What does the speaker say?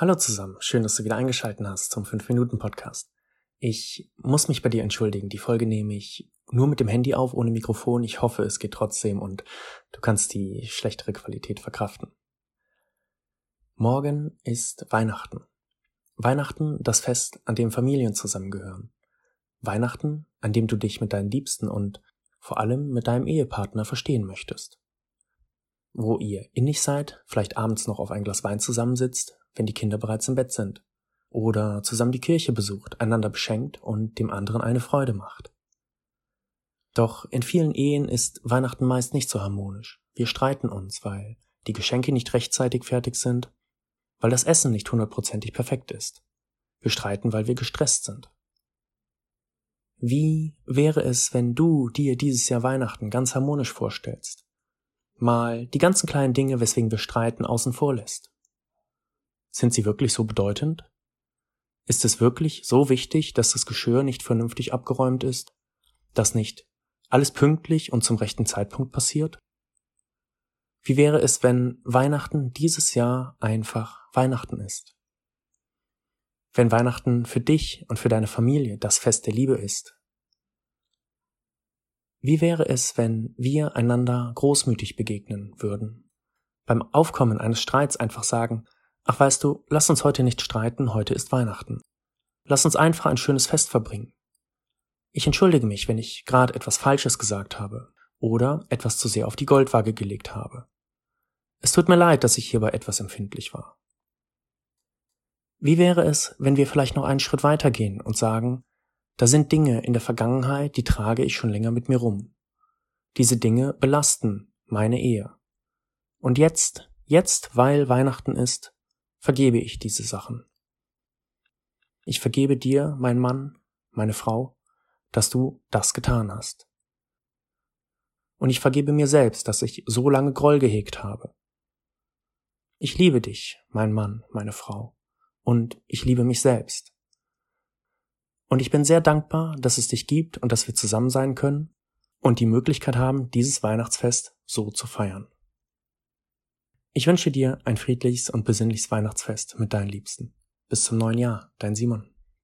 Hallo zusammen, schön, dass du wieder eingeschaltet hast zum 5-Minuten-Podcast. Ich muss mich bei dir entschuldigen, die Folge nehme ich nur mit dem Handy auf, ohne Mikrofon. Ich hoffe, es geht trotzdem und du kannst die schlechtere Qualität verkraften. Morgen ist Weihnachten. Weihnachten, das Fest, an dem Familien zusammengehören. Weihnachten, an dem du dich mit deinen Liebsten und vor allem mit deinem Ehepartner verstehen möchtest. Wo ihr innig seid, vielleicht abends noch auf ein Glas Wein zusammensitzt, wenn die Kinder bereits im Bett sind. Oder zusammen die Kirche besucht, einander beschenkt und dem anderen eine Freude macht. Doch in vielen Ehen ist Weihnachten meist nicht so harmonisch. Wir streiten uns, weil die Geschenke nicht rechtzeitig fertig sind, weil das Essen nicht hundertprozentig perfekt ist. Wir streiten, weil wir gestresst sind. Wie wäre es, wenn du dir dieses Jahr Weihnachten ganz harmonisch vorstellst? Mal die ganzen kleinen Dinge, weswegen wir streiten, außen vor lässt. Sind sie wirklich so bedeutend? Ist es wirklich so wichtig, dass das Geschirr nicht vernünftig abgeräumt ist? Dass nicht alles pünktlich und zum rechten Zeitpunkt passiert? Wie wäre es, wenn Weihnachten dieses Jahr einfach Weihnachten ist? Wenn Weihnachten für dich und für deine Familie das Fest der Liebe ist? Wie wäre es, wenn wir einander großmütig begegnen würden? Beim Aufkommen eines Streits einfach sagen, Ach weißt du, lass uns heute nicht streiten, heute ist Weihnachten. Lass uns einfach ein schönes Fest verbringen. Ich entschuldige mich, wenn ich gerade etwas Falsches gesagt habe oder etwas zu sehr auf die Goldwaage gelegt habe. Es tut mir leid, dass ich hierbei etwas empfindlich war. Wie wäre es, wenn wir vielleicht noch einen Schritt weitergehen und sagen, da sind Dinge in der Vergangenheit, die trage ich schon länger mit mir rum. Diese Dinge belasten meine Ehe. Und jetzt, jetzt, weil Weihnachten ist, vergebe ich diese Sachen. Ich vergebe dir, mein Mann, meine Frau, dass du das getan hast. Und ich vergebe mir selbst, dass ich so lange Groll gehegt habe. Ich liebe dich, mein Mann, meine Frau, und ich liebe mich selbst. Und ich bin sehr dankbar, dass es dich gibt und dass wir zusammen sein können und die Möglichkeit haben, dieses Weihnachtsfest so zu feiern. Ich wünsche dir ein friedliches und besinnliches Weihnachtsfest mit deinen Liebsten. Bis zum neuen Jahr, dein Simon.